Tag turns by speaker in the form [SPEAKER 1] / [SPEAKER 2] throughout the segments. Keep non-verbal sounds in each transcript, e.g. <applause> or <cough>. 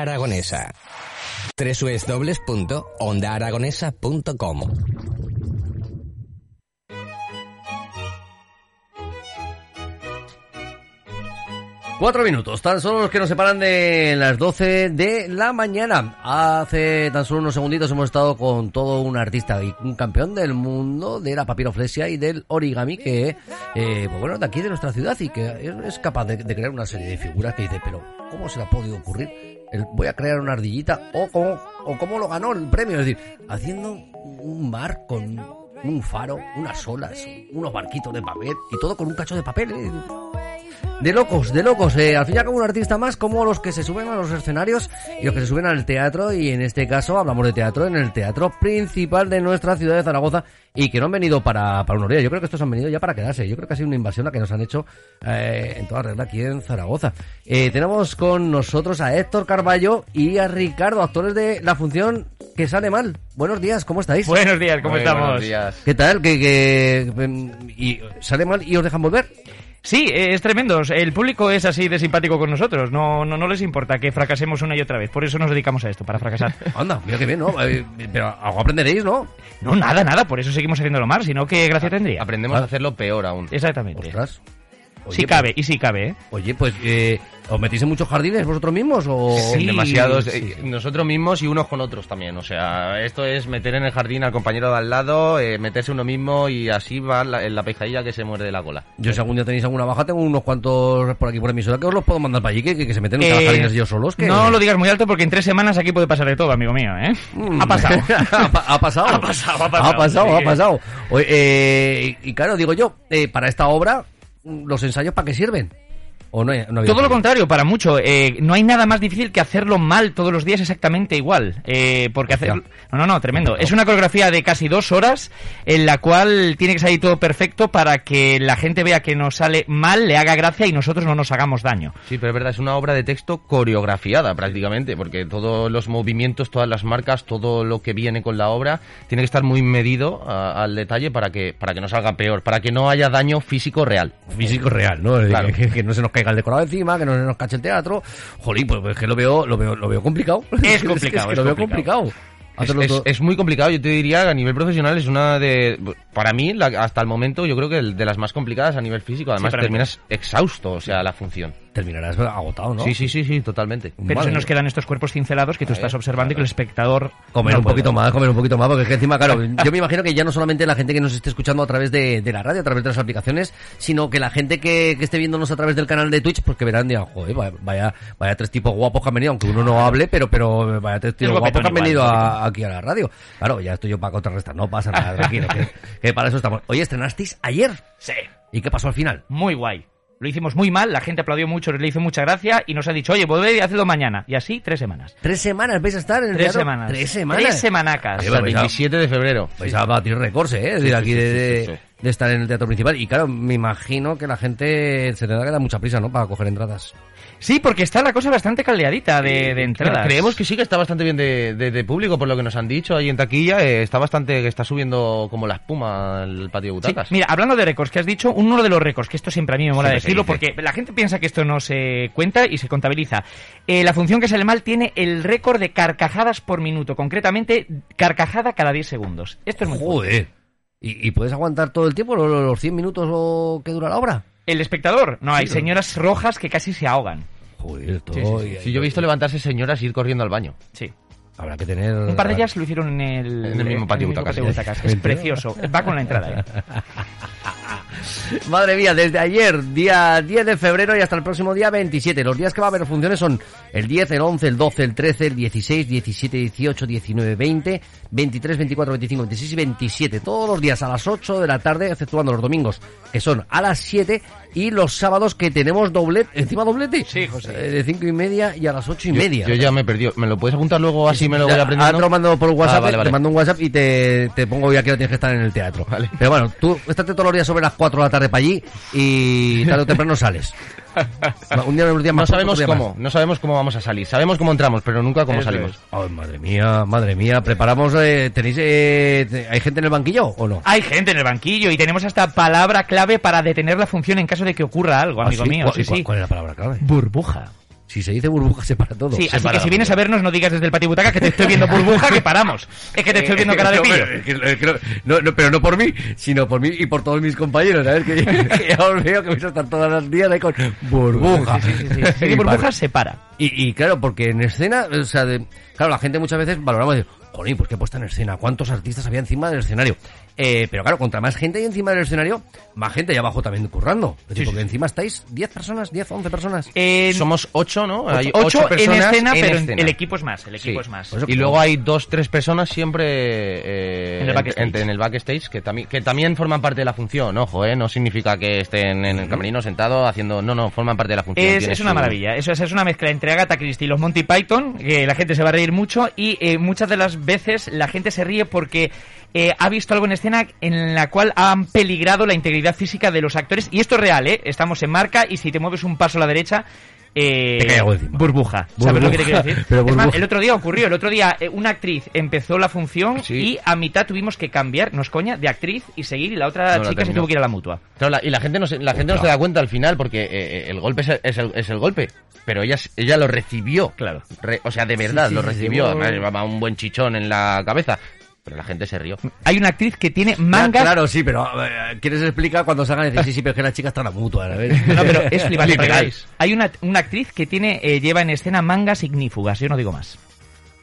[SPEAKER 1] Onda Aragonesa. www.ondaaragonesa.com
[SPEAKER 2] Cuatro minutos, tan solo los que nos separan de las 12 de la mañana. Hace tan solo unos segunditos hemos estado con todo un artista y un campeón del mundo de la papiroflexia y del origami que, eh, pues bueno, de aquí de nuestra ciudad y que es capaz de, de crear una serie de figuras que dice, pero ¿cómo se le ha podido ocurrir? Voy a crear una ardillita o cómo, o cómo lo ganó el premio, es decir, haciendo un mar con un faro, unas olas, unos barquitos de papel y todo con un cacho de papel. De locos, de locos. Eh, al fin y al cabo un artista más como los que se suben a los escenarios y los que se suben al teatro y en este caso hablamos de teatro en el teatro principal de nuestra ciudad de Zaragoza y que no han venido para, para días. Yo creo que estos han venido ya para quedarse. Yo creo que ha sido una invasión la que nos han hecho eh, en toda regla aquí en Zaragoza. Eh, tenemos con nosotros a Héctor Carballo y a Ricardo, actores de la función que sale mal. Buenos días, ¿cómo estáis?
[SPEAKER 3] Buenos días, ¿cómo
[SPEAKER 4] Muy
[SPEAKER 3] estamos?
[SPEAKER 4] buenos días.
[SPEAKER 2] ¿Qué tal? ¿Que, que, em, y sale mal y os dejan volver?
[SPEAKER 3] Sí, eh, es tremendo. El público es así de simpático con nosotros. No, no, no les importa que fracasemos una y otra vez. Por eso nos dedicamos a esto, para fracasar. <laughs>
[SPEAKER 2] Anda, mira que bien, ¿no? Eh, pero algo aprenderéis, ¿no?
[SPEAKER 3] No, nada, nada. Por eso seguimos haciéndolo mal. Si no, ¿qué gracia tendría?
[SPEAKER 4] Aprendemos
[SPEAKER 2] Ah.
[SPEAKER 4] a hacerlo peor aún.
[SPEAKER 3] Exactamente.
[SPEAKER 2] Ostras.
[SPEAKER 3] Si
[SPEAKER 2] Oye,
[SPEAKER 3] cabe, y si cabe, ¿eh?
[SPEAKER 2] pues- oye, pues, eh, ¿os metís en muchos jardines vosotros mismos o...?
[SPEAKER 3] Sí.
[SPEAKER 4] Demasiados,
[SPEAKER 3] sí,
[SPEAKER 4] eh, nosotros mismos y unos con otros también. O sea, esto es meter en el jardín al compañero de al lado, eh, meterse uno mismo y así va la, en la pescadilla que se muerde la cola.
[SPEAKER 2] Yo si algún día tenéis alguna baja, tengo unos cuantos por aquí por emisora que os los puedo mandar para allí, que, que, que se meten en
[SPEAKER 3] Eh,
[SPEAKER 2] jardines ellos solos. Que...
[SPEAKER 3] No lo digas muy alto porque en tres semanas aquí puede pasar de todo, amigo mío, ¿eh?
[SPEAKER 2] Mm.
[SPEAKER 3] Ha pasado. <laughs>
[SPEAKER 2] ha, pa- ha pasado. <laughs>
[SPEAKER 3] Ha pasado, ha pasado,
[SPEAKER 2] Ha pasado, ha pasado. Oye, eh, y claro, digo yo, eh, para esta obra, ¿los ensayos para qué sirven? ¿O no, hay- no había
[SPEAKER 3] Todo lo contrario, para mucho. Eh, no hay nada más difícil que hacerlo mal todos los días exactamente igual. Eh, porque hacer... No, no, no, tremendo. Es una coreografía de casi dos horas en la cual tiene que salir todo perfecto para que la gente vea que nos sale mal, le haga gracia y nosotros no nos hagamos daño.
[SPEAKER 4] Sí, pero es verdad, es una obra de texto coreografiada prácticamente, porque todos los movimientos, todas las marcas, todo lo que viene con la obra, tiene que estar muy medido a- al detalle para que, para que no salga peor, para que no haya daño físico real.
[SPEAKER 2] físico real, ¿no?
[SPEAKER 4] Claro. <laughs>
[SPEAKER 2] Que, que no se nos caiga el decorado encima, que no nos cache el teatro. Jolín, pues es que lo veo, lo veo, lo veo complicado.
[SPEAKER 3] Es <laughs> complicado,
[SPEAKER 2] que
[SPEAKER 3] es
[SPEAKER 2] lo veo
[SPEAKER 3] complicado.
[SPEAKER 2] complicado.
[SPEAKER 4] Es, muy complicado, yo te diría que a nivel profesional es una de, para mí, la- hasta el momento, yo creo que el- de las más complicadas a nivel físico. Además,
[SPEAKER 3] mí.
[SPEAKER 4] terminas exhausto, o sea, la función.
[SPEAKER 2] Terminarás agotado, ¿no?
[SPEAKER 4] Sí, sí, sí, sí, totalmente.
[SPEAKER 3] Pero
[SPEAKER 2] Madre
[SPEAKER 3] se nos quedan estos cuerpos cincelados que tú estás observando y que el espectador...
[SPEAKER 2] Comer
[SPEAKER 3] no
[SPEAKER 2] un
[SPEAKER 3] puede.
[SPEAKER 2] poquito más, comer un poquito más, porque es que encima, claro, <laughs> yo me imagino que ya no solamente la gente que nos esté escuchando a través de, de la radio, a través de las aplicaciones, sino que la gente que, que esté viéndonos a través del canal de Twitch, pues que verán, dirán, joder, vaya, vaya, tres tipos guapos que han venido, aunque uno no hable, pero, pero vaya tres tipos guapos que han venido a- aquí a la radio. Claro, ya estoy yo para contrarrestar, no pasa nada, tranquilo, que, que para eso estamos. Oye, estrenasteis ayer.
[SPEAKER 3] Sí,
[SPEAKER 2] ¿Y qué pasó al final?
[SPEAKER 3] muy guay. Lo hicimos muy mal, la gente aplaudió mucho, le hizo mucha gracia y nos ha dicho, oye, volved y hacedlo mañana. Y así, tres semanas.
[SPEAKER 2] ¿Tres semanas vais a estar en el
[SPEAKER 3] Tres
[SPEAKER 2] teatro?
[SPEAKER 3] semanas.
[SPEAKER 2] ¿Tres semanas?
[SPEAKER 3] Tres semanacas.
[SPEAKER 2] Oye,
[SPEAKER 4] el
[SPEAKER 2] vais a-
[SPEAKER 4] 27 de febrero.
[SPEAKER 2] Vais a batir récords, ¿eh? Es decir, aquí de,
[SPEAKER 4] sí,
[SPEAKER 2] de-
[SPEAKER 4] sí, sí.
[SPEAKER 2] de estar en el teatro principal. Y claro, me imagino que la gente se tendrá que dar mucha prisa, ¿no? Para coger entradas.
[SPEAKER 3] Sí, porque está la cosa bastante caldeadita de, de entradas.
[SPEAKER 4] Creemos que sí que está bastante bien de, de- de público, por lo que nos han dicho ahí en taquilla. eh, está bastante, que está subiendo como la espuma el patio de
[SPEAKER 3] Sí,
[SPEAKER 4] butacas.
[SPEAKER 3] mira, hablando de récords que has dicho, uno de los récords, que esto siempre a mí me mola
[SPEAKER 4] Siempre
[SPEAKER 3] decirlo, porque la gente piensa que esto no se cuenta y se contabiliza. Eh, la función que sale mal tiene el récord de carcajadas por minuto, concretamente carcajada cada 10 segundos. Esto es muy.
[SPEAKER 2] Joder. ¿Y, y puedes aguantar todo el tiempo, los, los 100 minutos o que dura la obra?
[SPEAKER 3] El espectador, no, hay
[SPEAKER 2] Sí.
[SPEAKER 3] señoras rojas que casi se ahogan.
[SPEAKER 2] Joder, todo.
[SPEAKER 3] Sí, sí,
[SPEAKER 4] yo he visto levantarse señoras y ir corriendo al baño.
[SPEAKER 3] Sí.
[SPEAKER 2] Habrá que tener...
[SPEAKER 3] Un par de ellas lo hicieron en el,
[SPEAKER 4] En el mismo patio butacas.
[SPEAKER 3] Es <laughs> precioso. Va con la entrada. ¿eh? <laughs> <laughs>
[SPEAKER 2] Madre mía, desde ayer, día 10 de febrero y hasta el próximo día 27. Los días que va a haber funciones son el 10, el 11, el 12, el 13, el 16, 17, 18, 19, 20, 23, 24, 25, 26 y 27. Todos los días a las 8 de la tarde, exceptuando los domingos, que son a las 7, y los sábados que tenemos doblete, encima doblete.
[SPEAKER 3] Sí, José.
[SPEAKER 2] Eh, de 5 y media y a las 8 y
[SPEAKER 4] Yo-
[SPEAKER 2] media.
[SPEAKER 4] Yo, ya me he perdido. ¿Me lo puedes apuntar luego así me lo voy aprendiendo?
[SPEAKER 2] ahora te lo mando por WhatsApp,
[SPEAKER 4] Ah, vale,
[SPEAKER 2] te
[SPEAKER 4] vale.
[SPEAKER 2] mando un WhatsApp y te, te pongo ya que tienes que estar en el teatro.
[SPEAKER 4] Vale.
[SPEAKER 2] Pero bueno, tú estate todos los días sobre las 4 de la tarde para allí y tarde o temprano sales. Un día, un día
[SPEAKER 4] No
[SPEAKER 2] más
[SPEAKER 4] sabemos
[SPEAKER 2] otro día
[SPEAKER 4] cómo, no sabemos cómo vamos a salir. Sabemos cómo entramos, pero nunca cómo
[SPEAKER 3] Eso
[SPEAKER 4] salimos.
[SPEAKER 2] más. Ay, madre mía, madre mía. Preparamos, eh, tenéis, eh, ¿hay gente en el banquillo o no?
[SPEAKER 3] Hay gente en el banquillo y tenemos hasta palabra clave para detener la función en caso de que ocurra algo, amigo
[SPEAKER 2] ¿Ah, sí?
[SPEAKER 3] mío.
[SPEAKER 2] ¿Cuál-
[SPEAKER 3] Sí,
[SPEAKER 2] cuál-
[SPEAKER 3] sí.
[SPEAKER 2] ¿Cuál es la palabra clave?
[SPEAKER 3] Burbuja.
[SPEAKER 2] Si se dice burbuja, <laughs> se para todo.
[SPEAKER 3] Sí,
[SPEAKER 2] Se
[SPEAKER 3] así
[SPEAKER 2] para
[SPEAKER 3] que si vienes a vernos no digas desde el patio butaca que te estoy viendo burbuja que paramos. Es que te estoy viendo cara de
[SPEAKER 2] No,
[SPEAKER 3] pillo.
[SPEAKER 2] que no, no, pero no por mí, sino por mí y por todos mis compañeros, ¿sabes? Que, <laughs> que ya os veo que vais a estar todas las días ahí con burbuja.
[SPEAKER 3] Sí, sí, sí. Si hay
[SPEAKER 2] Y
[SPEAKER 3] burbuja
[SPEAKER 2] para-
[SPEAKER 3] se para.
[SPEAKER 2] Y, y claro, porque en escena, o sea, de- claro, la gente muchas veces valoramos de, jolín, pues qué puesta en escena, cuántos artistas había encima del escenario. Eh, pero claro, contra más gente hay encima del escenario, más gente allá abajo también currando. Es decir,
[SPEAKER 3] Sí,
[SPEAKER 2] porque encima estáis 10 personas, 10, 11 personas.
[SPEAKER 3] En-
[SPEAKER 4] Somos ocho, ¿no? Hay
[SPEAKER 3] ocho, en
[SPEAKER 4] personas
[SPEAKER 3] escena, pero en-
[SPEAKER 4] escena.
[SPEAKER 3] el equipo es más. El equipo
[SPEAKER 4] Sí.
[SPEAKER 3] es más.
[SPEAKER 4] Y luego hay dos, tres personas siempre eh,
[SPEAKER 3] En el backstage.
[SPEAKER 4] en el backstage que también, que también forman parte de la función, ojo, ¿eh? No significa que estén en el camerino sentado haciendo... No, no, forman parte de la función.
[SPEAKER 3] Es, una
[SPEAKER 4] su-
[SPEAKER 3] maravilla. Eso es, es una mezcla entre Agatha Christie y los Monty Python, que la gente se va a reír mucho y eh, muchas de las veces la gente se ríe porque eh, ha visto algo en escena en la cual han peligrado la integridad física de los actores. Y esto es real, ¿eh? Estamos en marca y si te mueves un paso a la derecha... eh,
[SPEAKER 2] Te encima.
[SPEAKER 3] burbuja. ¿Sabes lo que te quiero decir? <laughs>
[SPEAKER 2] Pero
[SPEAKER 3] Es más,
[SPEAKER 2] burbuja.
[SPEAKER 3] el otro día ocurrió. El otro día eh, una actriz empezó la función
[SPEAKER 4] Sí.
[SPEAKER 3] y a mitad tuvimos que cambiar, no es coña, de actriz y seguir y la otra
[SPEAKER 4] No, la
[SPEAKER 3] chica se tuvo que ir a la mutua.
[SPEAKER 4] Claro, la- y la gente no se, la gente no se da cuenta al final porque eh, el golpe es el, es el- es el golpe, pero ella ella lo recibió.
[SPEAKER 3] Claro.
[SPEAKER 4] Re- o sea, de verdad
[SPEAKER 2] sí,
[SPEAKER 4] lo recibió. Además, un buen chichón en la cabeza, pero la gente se rió.
[SPEAKER 3] Hay una actriz que tiene
[SPEAKER 2] Ya,
[SPEAKER 3] mangas
[SPEAKER 2] claro, sí, pero eh, ¿quieres explicar cuando salgan y decir, sí, sí, pero es que la chica está la mutua. <laughs>
[SPEAKER 3] No, pero es <laughs> flipante. Hay una, una actriz que tiene eh, lleva en escena mangas ignífugas, yo no digo más.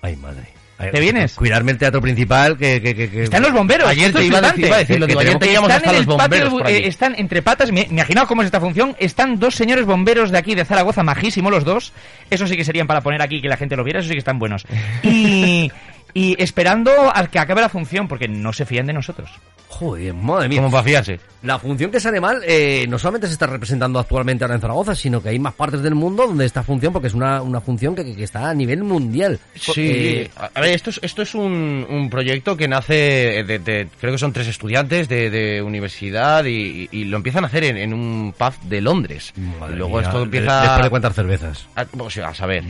[SPEAKER 2] Ay, madre.
[SPEAKER 3] ¿Te vienes?
[SPEAKER 2] Cuidarme el teatro principal, que... que, que, que-
[SPEAKER 3] Están los bomberos.
[SPEAKER 4] Ayer te iba a decir-
[SPEAKER 3] flipante.
[SPEAKER 4] iba a decirlo,
[SPEAKER 2] Que
[SPEAKER 4] digo, ayer
[SPEAKER 2] tenemos-
[SPEAKER 4] teníamos
[SPEAKER 3] están
[SPEAKER 4] hasta los bomberos
[SPEAKER 3] eh, están entre patas. mi- Imaginaos cómo es esta función. Están dos señores bomberos de aquí de Zaragoza, majísimos los dos. Eso sí que serían para poner aquí que la gente lo viera. Eso sí que están buenos. Y, y esperando a que acabe la función porque no se fían de nosotros.
[SPEAKER 2] Joder, madre mía.
[SPEAKER 4] Como para fiarse.
[SPEAKER 2] La función que sale mal eh, no solamente se está representando actualmente ahora en Zaragoza, sino que hay más partes del mundo donde esta función, porque es una, una función que, está a nivel mundial.
[SPEAKER 4] Sí,
[SPEAKER 2] Eh,
[SPEAKER 4] a ver, esto es, esto es un, un proyecto que nace de, de- creo que son tres estudiantes de, de universidad y, y lo empiezan a hacer en, en un pub de Londres.
[SPEAKER 2] madre
[SPEAKER 4] y luego
[SPEAKER 2] mía,
[SPEAKER 4] esto empieza
[SPEAKER 2] Después de cuántas cervezas.
[SPEAKER 4] a, o sea, a saber.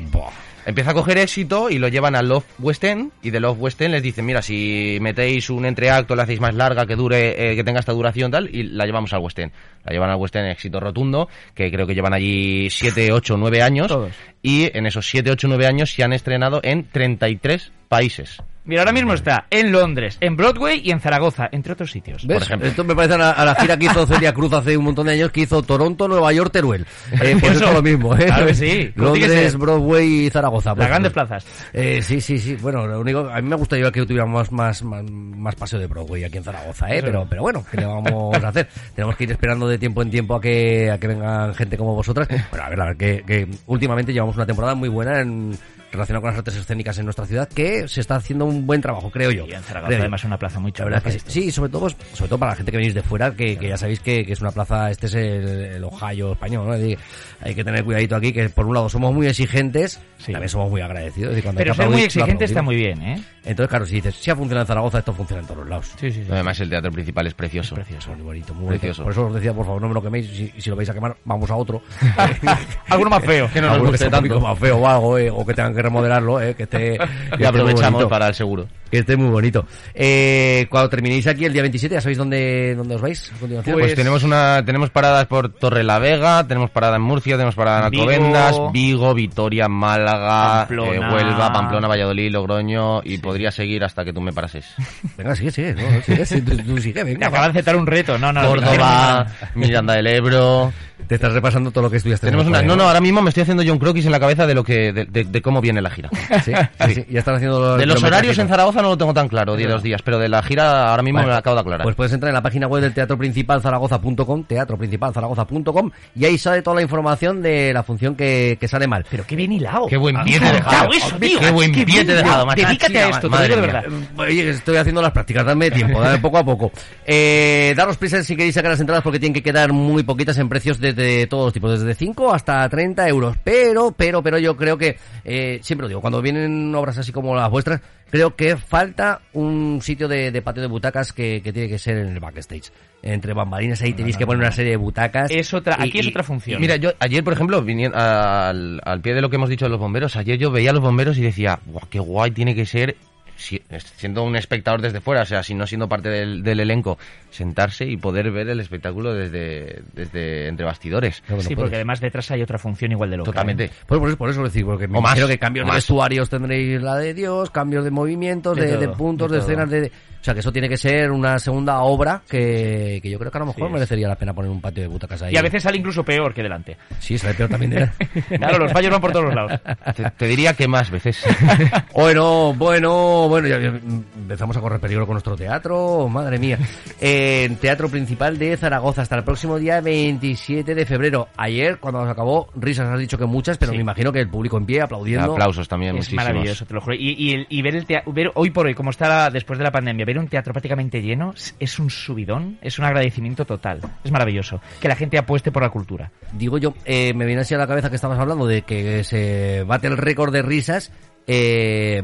[SPEAKER 4] Empieza a coger éxito y lo llevan al Love West End y de Love West End les dicen, mira, si metéis un entreacto, la hacéis más larga, que dure, eh, que tenga esta duración tal, y la llevamos al West End. La llevan al West End éxito rotundo, que creo que llevan allí 7, 8, 9 años.
[SPEAKER 3] Todos.
[SPEAKER 4] Y en esos 7, 8, 9 años se han estrenado en 33 países.
[SPEAKER 3] Mira, ahora mismo está en Londres, en Broadway y en Zaragoza, entre otros sitios.
[SPEAKER 2] ¿Ves?
[SPEAKER 4] ejemplo.
[SPEAKER 2] Esto me parece a la, a la gira que hizo Celia Cruz hace un montón de años, que hizo Toronto, Nueva York, Teruel. Eh, pues
[SPEAKER 3] Eso.
[SPEAKER 2] eso es lo mismo, ¿eh?
[SPEAKER 3] Claro que sí,
[SPEAKER 2] Londres. Broadway y Zaragoza.
[SPEAKER 3] Las
[SPEAKER 2] pues,
[SPEAKER 3] grandes
[SPEAKER 2] pues.
[SPEAKER 3] plazas.
[SPEAKER 2] Eh, sí, sí, sí. Bueno, lo único, a mí me gustaría que tuviéramos más, más, más paseo de Broadway aquí en Zaragoza, ¿eh? Pero, pero bueno, ¿qué le vamos a hacer? <laughs> Tenemos que ir esperando de tiempo en tiempo a que, a que vengan gente como vosotras. Bueno, a ver, a ver, que, que últimamente llevamos una temporada muy buena en relacionada con las artes escénicas en nuestra ciudad, que se está haciendo un buen trabajo, creo yo.
[SPEAKER 3] Y en Zaragoza
[SPEAKER 2] Creo
[SPEAKER 3] además es una plaza muy
[SPEAKER 2] La
[SPEAKER 3] chula.
[SPEAKER 2] es sí, sí, sobre todo, sobre todo para la gente que venís de fuera, que, que ya sabéis que, que es una plaza, este es el, el Ohio español, ¿no? Es decir, hay que tener cuidadito aquí, que por un lado somos muy exigentes,
[SPEAKER 3] Sí.
[SPEAKER 2] también somos muy agradecidos. Es decir, cuando
[SPEAKER 3] Pero ser muy exigente está muy bien, ¿eh?
[SPEAKER 2] Entonces, claro, si dices, si ha funcionado en Zaragoza, esto funciona en todos los lados.
[SPEAKER 3] Sí, sí, sí.
[SPEAKER 4] Además el teatro principal es precioso.
[SPEAKER 3] Precioso.
[SPEAKER 2] Muy bonito, muy bonito.
[SPEAKER 4] Precioso.
[SPEAKER 2] Por eso os decía, por favor, no me lo queméis. Si, si lo vais a quemar, vamos a otro. <laughs>
[SPEAKER 3] Alguno más feo. <laughs>
[SPEAKER 4] Que no nos
[SPEAKER 2] Alguno
[SPEAKER 4] guste
[SPEAKER 2] sea un
[SPEAKER 4] tanto.
[SPEAKER 2] más feo o algo, eh, o que tengan que remodelarlo, eh, que esté, <laughs> que
[SPEAKER 4] Y
[SPEAKER 2] esté muy
[SPEAKER 4] aprovechamos
[SPEAKER 2] bonito.
[SPEAKER 4] para el seguro.
[SPEAKER 2] Que esté muy bonito. Eh, cuando terminéis aquí el día 27, ¿ya sabéis dónde, dónde os vais a continuación?
[SPEAKER 4] Pues, tenemos una tenemos paradas por Torre la Vega, tenemos parada en Murcia, tenemos parada en
[SPEAKER 3] Vigo.
[SPEAKER 4] Alcobendas, Vigo, Vitoria, Málaga,
[SPEAKER 3] Pamplona.
[SPEAKER 4] eh, Huelva, Pamplona, Valladolid, Logroño y podría seguir hasta que tú me parases. <laughs>
[SPEAKER 2] Venga, sigue, sigue. No, sigue, sí, tú, tú sigue, venga.
[SPEAKER 3] acaba de aceptar un reto. No, no.
[SPEAKER 4] Córdoba, Miranda del Ebro.
[SPEAKER 2] Te estás repasando todo lo que estudiaste. en
[SPEAKER 4] Tenemos una, no, no, ahora mismo me estoy haciendo yo un croquis en la cabeza de lo que de, de- de cómo viene la gira. <laughs>
[SPEAKER 2] Sí, sí, sí, ya están haciendo los
[SPEAKER 4] De los horarios en Zaragoza no lo tengo tan claro, de los días, pero de la gira ahora mismo
[SPEAKER 2] Vale.
[SPEAKER 4] me lo acabo de aclarar.
[SPEAKER 2] Pues puedes entrar en la página web del Teatro Principal Zaragoza.com, teatroprincipalzaragoza.com, y ahí sale toda la información de la función que, que sale mal.
[SPEAKER 3] Pero qué bien hilado.
[SPEAKER 4] Qué buen pie te he
[SPEAKER 3] Ah,
[SPEAKER 4] dejado.
[SPEAKER 3] eso, tío.
[SPEAKER 4] Qué buen pie te he dejado, macho.
[SPEAKER 3] Dedícate a esto, te
[SPEAKER 4] Madre
[SPEAKER 3] digo de
[SPEAKER 4] mía.
[SPEAKER 3] verdad.
[SPEAKER 2] Oye, estoy haciendo las prácticas, dadme tiempo, dame poco a poco. Eh, daros prisa si queréis sacar las entradas porque tienen que quedar muy poquitas en precios desde todos los tipos, desde 5 hasta 30 euros. Pero, pero, pero yo creo que, eh, siempre lo digo, cuando vienen obras así como las vuestras, creo que falta un sitio de, de patio de butacas que, que tiene que ser en el backstage. Entre bambalinas ahí tenéis que poner una serie de butacas.
[SPEAKER 3] Es otra,
[SPEAKER 2] Y-
[SPEAKER 3] aquí es otra función.
[SPEAKER 4] Mira, yo ayer, por ejemplo, viniendo al, al pie de lo que hemos dicho de los bomberos, ayer yo veía a los bomberos y decía, guau, qué guay tiene que ser si- siendo un espectador desde fuera, o sea, si no siendo parte del, del elenco, sentarse y poder ver el espectáculo desde, desde entre bastidores.
[SPEAKER 2] No
[SPEAKER 3] sí,
[SPEAKER 2] puedes.
[SPEAKER 3] porque además detrás hay otra función igual de loca.
[SPEAKER 4] Totalmente.
[SPEAKER 3] ¿eh?
[SPEAKER 2] Pues por eso, por eso decir, porque me
[SPEAKER 4] O más,
[SPEAKER 2] que cambios de vestuarios tendréis la de Dios, cambios de movimientos,
[SPEAKER 3] De
[SPEAKER 2] de, de
[SPEAKER 3] todo,
[SPEAKER 2] puntos,
[SPEAKER 3] de
[SPEAKER 2] escenas, de, o sea que eso tiene que ser una segunda obra que, que yo creo que a lo mejor merecería la pena poner un patio de butacas ahí.
[SPEAKER 3] Y a veces sale incluso peor que delante.
[SPEAKER 2] Sí, sale peor también de <laughs>
[SPEAKER 3] Claro, los fallos van por todos los lados.
[SPEAKER 4] Te, te diría que más veces. <laughs>
[SPEAKER 2] Bueno, bueno, bueno, ya, empezamos a correr peligro con nuestro teatro, madre mía. <laughs> Eh, teatro principal de Zaragoza hasta el próximo día 27 de febrero. Ayer, cuando se acabó, risas has dicho que muchas, pero
[SPEAKER 3] Sí.
[SPEAKER 2] me imagino que el público en pie aplaudiendo.
[SPEAKER 4] Aplausos también,
[SPEAKER 3] Es
[SPEAKER 4] muchísimos.
[SPEAKER 3] maravilloso, te lo juro. Y, y, el- y ver, el tea- ver hoy por hoy, como está después de la pandemia, ver un teatro prácticamente lleno es- es un subidón, es un agradecimiento total. Es maravilloso. Que la gente apueste por la cultura.
[SPEAKER 2] Digo yo, eh, me viene así a la cabeza que estabas hablando de que se bate el récord de risas. Eh,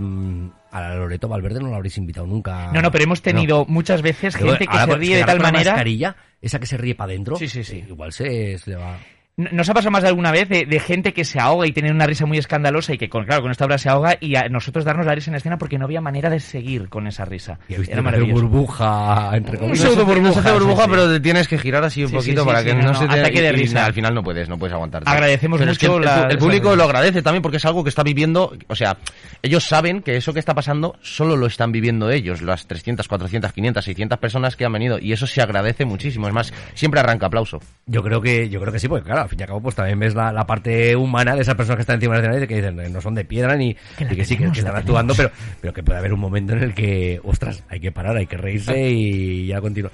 [SPEAKER 2] a la Loreto Valverde no la habréis invitado nunca.
[SPEAKER 3] No, no, pero hemos tenido muchas veces
[SPEAKER 2] Pero
[SPEAKER 3] gente que
[SPEAKER 2] ahora,
[SPEAKER 3] se ríe de tal manera.
[SPEAKER 2] mascarilla, esa que se ríe para adentro.
[SPEAKER 3] Sí, sí, sí.
[SPEAKER 2] Igual se, se le va.
[SPEAKER 3] ¿Nos ha pasado más de alguna vez de, de gente que se ahoga y tiene una risa muy escandalosa y que, con, claro, con esta obra se ahoga y a nosotros darnos la risa en escena porque no había manera de seguir con esa risa?
[SPEAKER 2] Y
[SPEAKER 3] Era maravilloso.
[SPEAKER 2] burbuja entre
[SPEAKER 3] Un pseudo
[SPEAKER 4] No se
[SPEAKER 3] burbuja,
[SPEAKER 4] hace burbuja,
[SPEAKER 3] sí,
[SPEAKER 4] pero te tienes que girar así un
[SPEAKER 3] Sí,
[SPEAKER 4] poquito
[SPEAKER 3] sí,
[SPEAKER 4] para
[SPEAKER 3] sí,
[SPEAKER 4] que
[SPEAKER 3] no,
[SPEAKER 4] no,
[SPEAKER 3] no,
[SPEAKER 4] se te...
[SPEAKER 3] ataque de risa.
[SPEAKER 4] al final no puedes, no puedes aguantarte.
[SPEAKER 3] Agradecemos
[SPEAKER 4] Pero es que
[SPEAKER 3] mucho
[SPEAKER 4] el,
[SPEAKER 3] la-
[SPEAKER 4] el público lo agradece también porque es algo que está viviendo, o sea, ellos saben que eso que está pasando solo lo están viviendo ellos, las 300, 400, 500, 600 personas que han venido y eso se agradece muchísimo. Es más, siempre arranca aplauso.
[SPEAKER 2] Yo creo que yo creo que sí, porque claro, al fin y al cabo pues también ves la, la parte humana de esas personas que están encima del escenario y que dicen no son de piedra ni
[SPEAKER 3] Que
[SPEAKER 2] y que sí que, están actuando, pero pero que puede haber un momento en el que ostras, hay que parar, hay que reírse y ya continúa.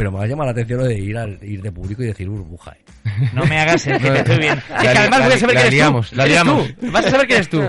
[SPEAKER 2] Pero me ha llamado la atención lo de ir al ir de público y decir burbuja. eh.
[SPEAKER 3] No me hagas el que te estoy viendo. Es que además
[SPEAKER 4] la
[SPEAKER 3] voy a saber
[SPEAKER 4] la
[SPEAKER 3] que eres
[SPEAKER 4] liamos,
[SPEAKER 3] tú.
[SPEAKER 4] la
[SPEAKER 3] Eres
[SPEAKER 4] liamos.
[SPEAKER 3] tú. Vas a saber que eres tú.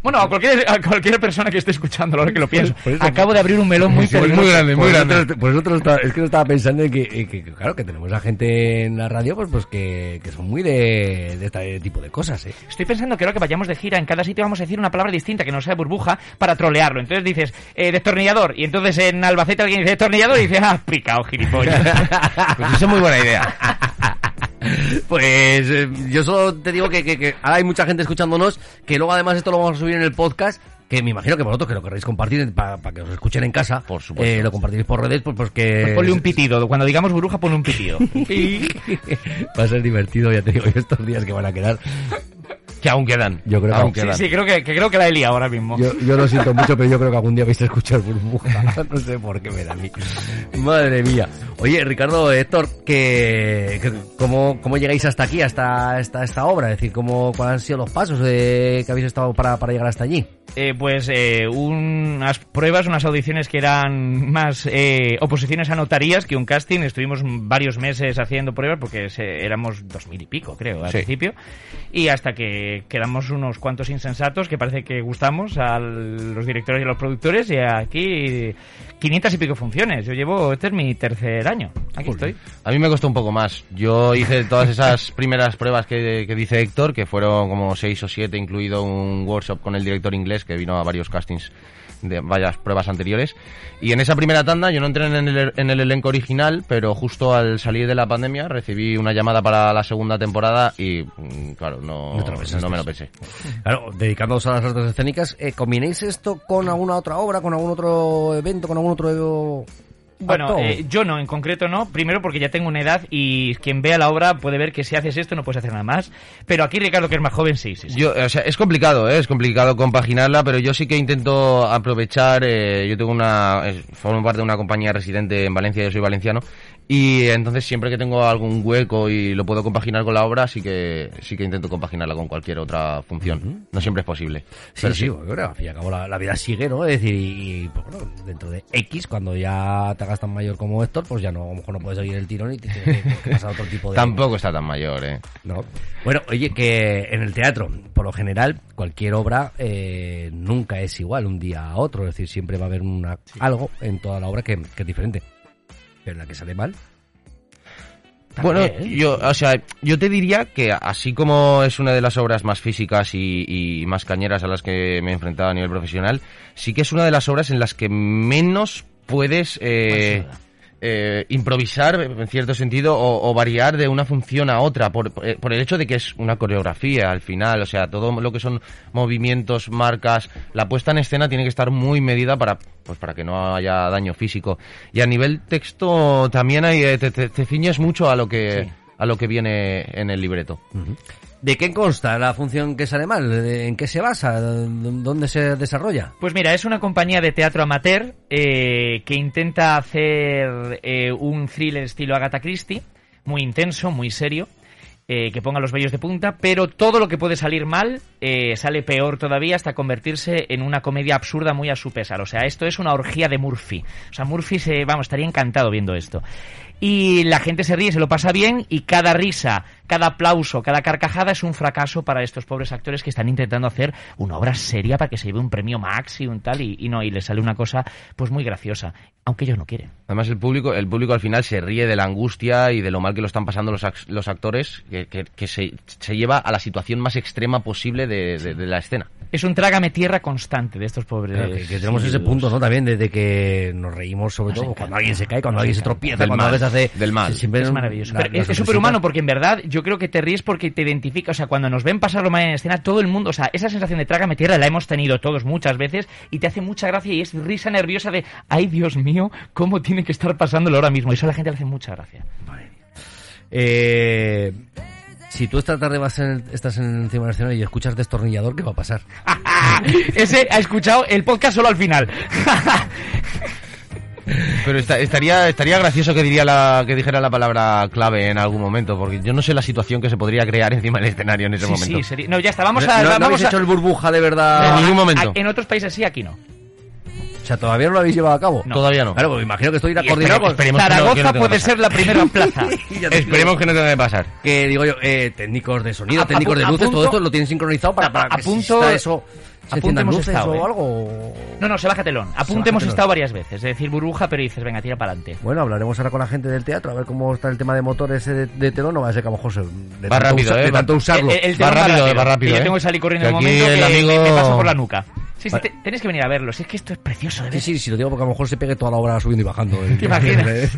[SPEAKER 3] Bueno, a cualquier, a cualquier persona que esté escuchando, ahora que lo pienso.
[SPEAKER 2] Por eso-
[SPEAKER 3] Acabo de abrir un melón muy
[SPEAKER 2] Sí,
[SPEAKER 3] peligroso.
[SPEAKER 4] grande, muy
[SPEAKER 2] Por eso
[SPEAKER 4] grande.
[SPEAKER 2] eso te lo estaba- es que lo estaba pensando en que, en que, claro, que tenemos a gente en la radio pues pues que, que son muy de, de este tipo de cosas, ¿eh?
[SPEAKER 3] Estoy pensando que ahora que vayamos de gira, en cada sitio vamos a decir una palabra distinta que no sea burbuja para trolearlo. Entonces dices, eh, destornillador. Y entonces en Albacete alguien dice destornillador y dice, ah, picao, gilipollas.
[SPEAKER 4] Pues <laughs> eso es muy buena idea.
[SPEAKER 2] Pues eh, yo solo te digo que, que, que ahora hay mucha gente escuchándonos, que luego además esto lo vamos a subir en el podcast, que me imagino que vosotros que lo querréis compartir para que os escuchen en casa,
[SPEAKER 4] Por supuesto.
[SPEAKER 2] eh, lo compartiréis por redes, pues, pues que...
[SPEAKER 3] Pues ponle un pitido. Cuando digamos burbuja, ponle un pitido. <laughs>
[SPEAKER 2] Va a ser divertido, ya te digo, estos días que van a quedar.
[SPEAKER 4] Que aún quedan.
[SPEAKER 2] Yo creo que
[SPEAKER 4] aún
[SPEAKER 3] Sí, creo que, que creo que la he liado ahora mismo.
[SPEAKER 2] Yo, yo lo siento mucho, pero yo creo que algún día vais a escuchar burbuja. <laughs> No sé por qué me da a mí. Madre mía. Oye, Ricardo, Héctor, que, que- ¿cómo, ¿cómo llegáis hasta aquí, hasta esta, esta obra? Es decir, ¿cómo, ¿cuáles han sido los pasos de, que habéis estado para, para llegar hasta allí?
[SPEAKER 3] Eh, pues eh, unas pruebas, unas audiciones que eran más eh, oposiciones a notarías que un casting. Estuvimos varios meses haciendo pruebas porque se- éramos dos mil y pico, creo, al
[SPEAKER 4] Sí.
[SPEAKER 3] principio. Y hasta que quedamos unos cuantos insensatos que parece que gustamos a los directores y a los productores. Y aquí 500 y pico funciones. Yo llevo, este es mi tercer año. Aquí estoy.
[SPEAKER 4] A mí me costó un poco más. Yo hice todas esas <laughs> primeras pruebas que, que dice Héctor, que fueron como seis o siete, incluido un workshop con el director inglés que vino a varios castings de varias pruebas anteriores. Y en esa primera tanda yo no entré en el, en el elenco original, pero justo al salir de la pandemia recibí una llamada para la segunda temporada y, mm, claro, no,
[SPEAKER 2] No
[SPEAKER 4] me lo pensé.
[SPEAKER 2] Claro, dedicándoos a las artes escénicas, eh, ¿combinéis esto con alguna otra obra, con algún otro evento, con algún otro
[SPEAKER 3] Bueno, eh, yo no, en concreto no. Primero porque ya tengo una edad y quien vea la obra puede ver que si haces esto no puedes hacer nada más. Pero aquí Ricardo, que es más joven, sí, sí. sí.
[SPEAKER 4] Yo, o sea, es complicado, ¿eh? es complicado compaginarla, pero yo sí que intento aprovechar. eh, yo tengo una, eh, formo parte de una compañía residente en Valencia, yo soy valenciano, y entonces siempre que tengo algún hueco y lo puedo compaginar con la obra, sí que sí que intento compaginarla con cualquier otra función. No siempre es posible.
[SPEAKER 2] Sí,
[SPEAKER 4] pero
[SPEAKER 2] sí, claro, al fin y al cabo la, la vida sigue, ¿no? Es decir, y, y, bueno, dentro de X, cuando ya te hagas tan mayor como Héctor, pues ya no, a lo mejor no puedes seguir el tirón y te tienes que, que <laughs> pasar a otro tipo de...
[SPEAKER 4] Tampoco está tan mayor, ¿eh?
[SPEAKER 2] No. Bueno, oye, que en el teatro, por lo general, cualquier obra eh, nunca es igual un día a otro. Es decir, siempre va a haber una, algo en toda la obra que, que es diferente. Pero en la que sale mal,
[SPEAKER 4] Bueno, yo, o sea, yo te diría que así como es una de las obras más físicas y, y más cañeras a las que me he enfrentado a nivel profesional, sí que es una de las obras en las que menos puedes eh,
[SPEAKER 3] Más
[SPEAKER 4] eh, improvisar en cierto sentido o, o variar de una función a otra por, eh, por el hecho de que es una coreografía al final, o sea, todo lo que son movimientos, marcas, la puesta en escena tiene que estar muy medida para pues para que no haya daño físico. Y a nivel texto también hay eh, te, te- te ciñes mucho a lo que. A lo que viene en el libreto.
[SPEAKER 2] ¿De qué consta la función que sale mal? ¿De- ¿En qué se basa? ¿Dó- ¿Dónde se desarrolla?
[SPEAKER 3] Pues mira, es una compañía de teatro amateur eh, que intenta hacer eh, un thriller estilo Agatha Christie, muy intenso, muy serio, eh, que ponga los vellos de punta, pero todo lo que puede salir mal eh, sale peor todavía hasta convertirse en una comedia absurda muy a su pesar. O sea, esto es una orgía de Murphy. O sea, Murphy se, vamos, estaría encantado viendo esto. Y la gente se ríe, se lo pasa bien y cada risa, cada aplauso, cada carcajada es un fracaso para estos pobres actores que están intentando hacer una obra seria para que se lleve un premio Max y un tal y, y no, y les sale una cosa pues muy graciosa, aunque ellos no quieren.
[SPEAKER 4] Además el público, el público al final se ríe de la angustia y de lo mal que lo están pasando los, ac- los actores, que, que- que se, se lleva a la situación más extrema posible de, de- de la escena.
[SPEAKER 3] Es un trágame tierra constante de estos pobres.
[SPEAKER 2] Claro, que, que tenemos ese
[SPEAKER 3] individuos.
[SPEAKER 2] punto, ¿no? También desde que nos reímos, sobre todo cuando alguien se cae, cuando alguien se tropieza,
[SPEAKER 4] Del
[SPEAKER 2] cuando
[SPEAKER 4] mal,
[SPEAKER 2] a veces hace.
[SPEAKER 4] del mal.
[SPEAKER 2] siempre
[SPEAKER 3] Es maravilloso.
[SPEAKER 2] la-
[SPEAKER 3] Pero es,
[SPEAKER 2] sonrisita.
[SPEAKER 3] superhumano porque en verdad yo creo que te ríes porque te identifica. O sea, cuando nos ven pasarlo mal en escena, todo el mundo, o sea, esa sensación de trágame tierra la hemos tenido todos muchas veces y te hace mucha gracia y es risa nerviosa de, ay Dios mío, ¿cómo tiene que estar pasándolo ahora mismo? Y eso a la gente le hace mucha gracia.
[SPEAKER 2] Eh, si tú esta tarde vas en- estás en- encima del escenario y escuchas destornillador, ¿qué va a pasar? <laughs>
[SPEAKER 3] Ese ha escuchado el podcast solo al final. <laughs>
[SPEAKER 4] Pero esta- estaría, estaría gracioso que diría la, que dijera la palabra clave en algún momento, porque yo no sé la situación que se podría crear encima del escenario en ese
[SPEAKER 3] sí,
[SPEAKER 4] momento.
[SPEAKER 3] sí, sería- No, ya está, vamos
[SPEAKER 2] ¿No,
[SPEAKER 3] a...
[SPEAKER 2] no
[SPEAKER 3] vamos
[SPEAKER 2] habéis
[SPEAKER 3] a-
[SPEAKER 2] hecho el burbuja de verdad?
[SPEAKER 4] En ningún momento.
[SPEAKER 3] a- en otros países sí, aquí no.
[SPEAKER 2] O sea, todavía no lo habéis llevado a cabo.
[SPEAKER 3] No.
[SPEAKER 4] Todavía no.
[SPEAKER 2] Claro, pues imagino que estoy coordinado con...
[SPEAKER 4] esperemos que no-
[SPEAKER 3] Zaragoza
[SPEAKER 4] que no tenga
[SPEAKER 3] puede ser la primera <laughs> plaza.
[SPEAKER 4] Esperemos que no tenga que pasar.
[SPEAKER 2] Que digo yo, eh, técnicos de sonido,
[SPEAKER 3] A-
[SPEAKER 2] técnicos de luces, todo esto lo tienen sincronizado para, para
[SPEAKER 3] a-
[SPEAKER 2] que está eso, se
[SPEAKER 3] apunte
[SPEAKER 2] enciendan
[SPEAKER 3] hemos
[SPEAKER 2] luces
[SPEAKER 3] estado,
[SPEAKER 2] o
[SPEAKER 3] ¿eh?
[SPEAKER 2] algo.
[SPEAKER 3] No, no, se baja telón. Apunte hemos estado varias veces. Es decir, burbuja, pero dices, venga, tira para adelante.
[SPEAKER 2] Bueno, hablaremos ahora con la gente del teatro, a ver cómo está el tema de motores ese de, de telón. No va a ser que a lo mejor se, de
[SPEAKER 4] Va rápido,
[SPEAKER 2] usa-
[SPEAKER 4] eh,
[SPEAKER 2] de
[SPEAKER 4] va-
[SPEAKER 2] tanto usarlo.
[SPEAKER 3] El, el
[SPEAKER 4] Va rápido, va rápido,
[SPEAKER 3] yo
[SPEAKER 4] ¿eh?
[SPEAKER 3] tengo que salir corriendo en un momento
[SPEAKER 4] el
[SPEAKER 3] que
[SPEAKER 4] amigo-
[SPEAKER 3] me, pasa por la nuca. Sí, sí, te- tenéis que venir a verlo. Si es que esto es precioso de
[SPEAKER 2] Sí,
[SPEAKER 3] ver.
[SPEAKER 2] sí, sí, lo digo porque a lo mejor se pegue toda la obra subiendo y bajando. ¿eh? <laughs>
[SPEAKER 3] ¿Te imaginas? <laughs>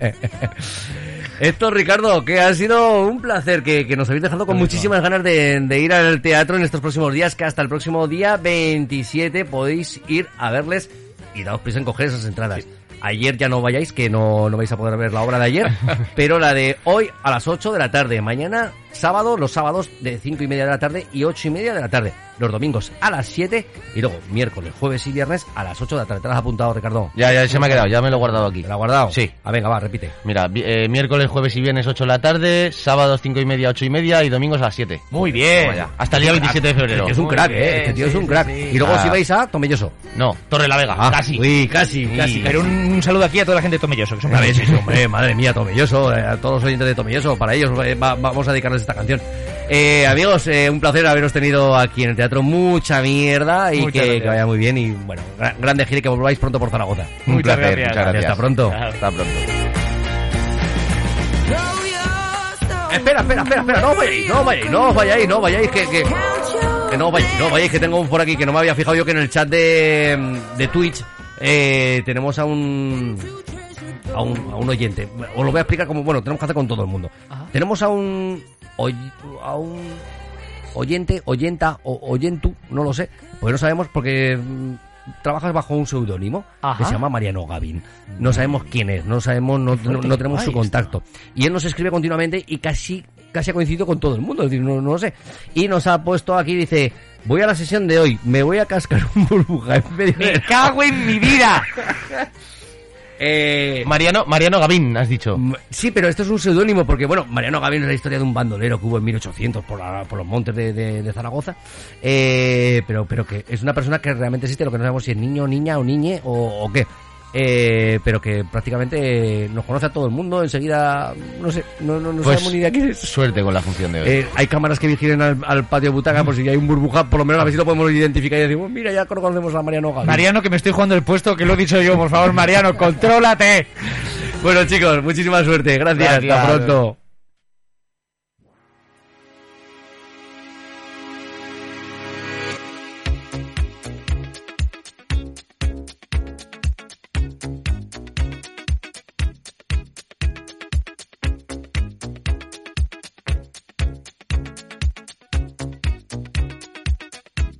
[SPEAKER 3] <laughs>
[SPEAKER 2] Esto, Ricardo, que ha sido un placer, que, que nos habéis dejado con muchísimas ganas de, de ir al teatro en estos próximos días, que hasta el próximo día 27 podéis ir a verles y daos prisa en coger esas entradas. Ayer ya no vayáis, que no, no vais a poder ver la obra de ayer, <laughs> pero la de hoy a las 8 de la tarde. Mañana, sábado, los sábados de 5 y media de la tarde y 8 y media de la tarde. Los domingos a las 7 y luego miércoles, jueves y viernes a las 8 de la tarde. ¿Te lo has apuntado, Ricardo?
[SPEAKER 4] Ya, ya se me ha quedado, ya me lo he guardado aquí.
[SPEAKER 2] ¿Te lo has guardado?
[SPEAKER 4] Sí.
[SPEAKER 2] Ah, venga, va, repite.
[SPEAKER 4] Mira, eh, miércoles, jueves y viernes 8 de la tarde, sábados 5 y media, 8 y media y domingos a las 7.
[SPEAKER 3] Muy bien.
[SPEAKER 4] Hasta el día 27 de febrero.
[SPEAKER 2] Es un crack,
[SPEAKER 3] bien,
[SPEAKER 2] ¿eh? Este tío
[SPEAKER 3] sí,
[SPEAKER 2] es un
[SPEAKER 3] sí,
[SPEAKER 2] crack.
[SPEAKER 3] sí.
[SPEAKER 2] Y luego
[SPEAKER 4] Ah.
[SPEAKER 2] si vais a Tomelloso.
[SPEAKER 4] No, Torre la Vega,
[SPEAKER 2] Ah,
[SPEAKER 4] casi.
[SPEAKER 2] Uy, casi,
[SPEAKER 4] Sí.
[SPEAKER 2] casi.
[SPEAKER 3] Pero un, un saludo aquí a toda la gente de Tomelloso, que son
[SPEAKER 2] sí, <laughs> sí, hombre, madre mía, Tomelloso, eh, a todos los oyentes de Tomelloso, para ellos eh, va- vamos a dedicarles esta canción. Eh, amigos, eh, un placer haberos tenido aquí en el teatro, mucha mierda y que, vaya muy bien y bueno, gra- grande gira y que volváis pronto por Zaragoza.
[SPEAKER 4] Un
[SPEAKER 3] Muchas
[SPEAKER 4] placer,
[SPEAKER 3] gracias.
[SPEAKER 4] muchas gracias.
[SPEAKER 2] Hasta pronto.
[SPEAKER 4] Hasta pronto.
[SPEAKER 2] Espera, espera, espera, espera, no vayáis, no vayáis, no vayáis, no vayáis, que, que, que no vayáis, no vayáis, que tengo un por aquí que no me había fijado yo que en el chat de, de Twitch eh, tenemos a un, a un a un oyente. Os lo voy a explicar como, bueno, tenemos que hacer con todo el mundo.
[SPEAKER 3] Ajá.
[SPEAKER 2] Tenemos a un oy- a un oyente, oyenta o oyentu, no lo sé, pues no sabemos porque mm, trabajas bajo un seudónimo que se llama Mariano Gavin. No sabemos quién es, no sabemos, no, no- no tenemos su contacto. Y él nos escribe continuamente y casi casi ha coincidido con todo el mundo, es decir, no, no lo sé. Y nos ha puesto aquí, dice, voy a la sesión de hoy, me voy a cascar un burbuja en medio
[SPEAKER 3] ¡Me cago en mi vida! <laughs>
[SPEAKER 2] Eh,
[SPEAKER 4] Mariano, Mariano Gavín, has dicho.
[SPEAKER 2] Sí, pero esto es un seudónimo porque, bueno, Mariano Gavin es la historia de un bandolero que hubo en 1800 por, la- por los montes de, de- de Zaragoza, eh, pero, pero que es una persona que realmente existe, lo que no sabemos si es niño, niña o niñe o, o qué. Eh, pero que prácticamente nos conoce a todo el mundo, enseguida, no sé, no, no, no
[SPEAKER 4] Pues
[SPEAKER 2] sabemos ni de quién es.
[SPEAKER 4] suerte con la función de hoy.
[SPEAKER 2] Eh, hay cámaras que vigilen al, al patio butaca por si hay un burbuja, por lo menos a ver si lo podemos identificar y decimos, mira, ya conocemos a Mariano Gavin.
[SPEAKER 3] Mariano, que me estoy jugando el puesto, que lo he dicho yo, por favor, Mariano, contrólate.
[SPEAKER 2] Bueno chicos, muchísima suerte, gracias,
[SPEAKER 4] Gracias.
[SPEAKER 2] hasta pronto.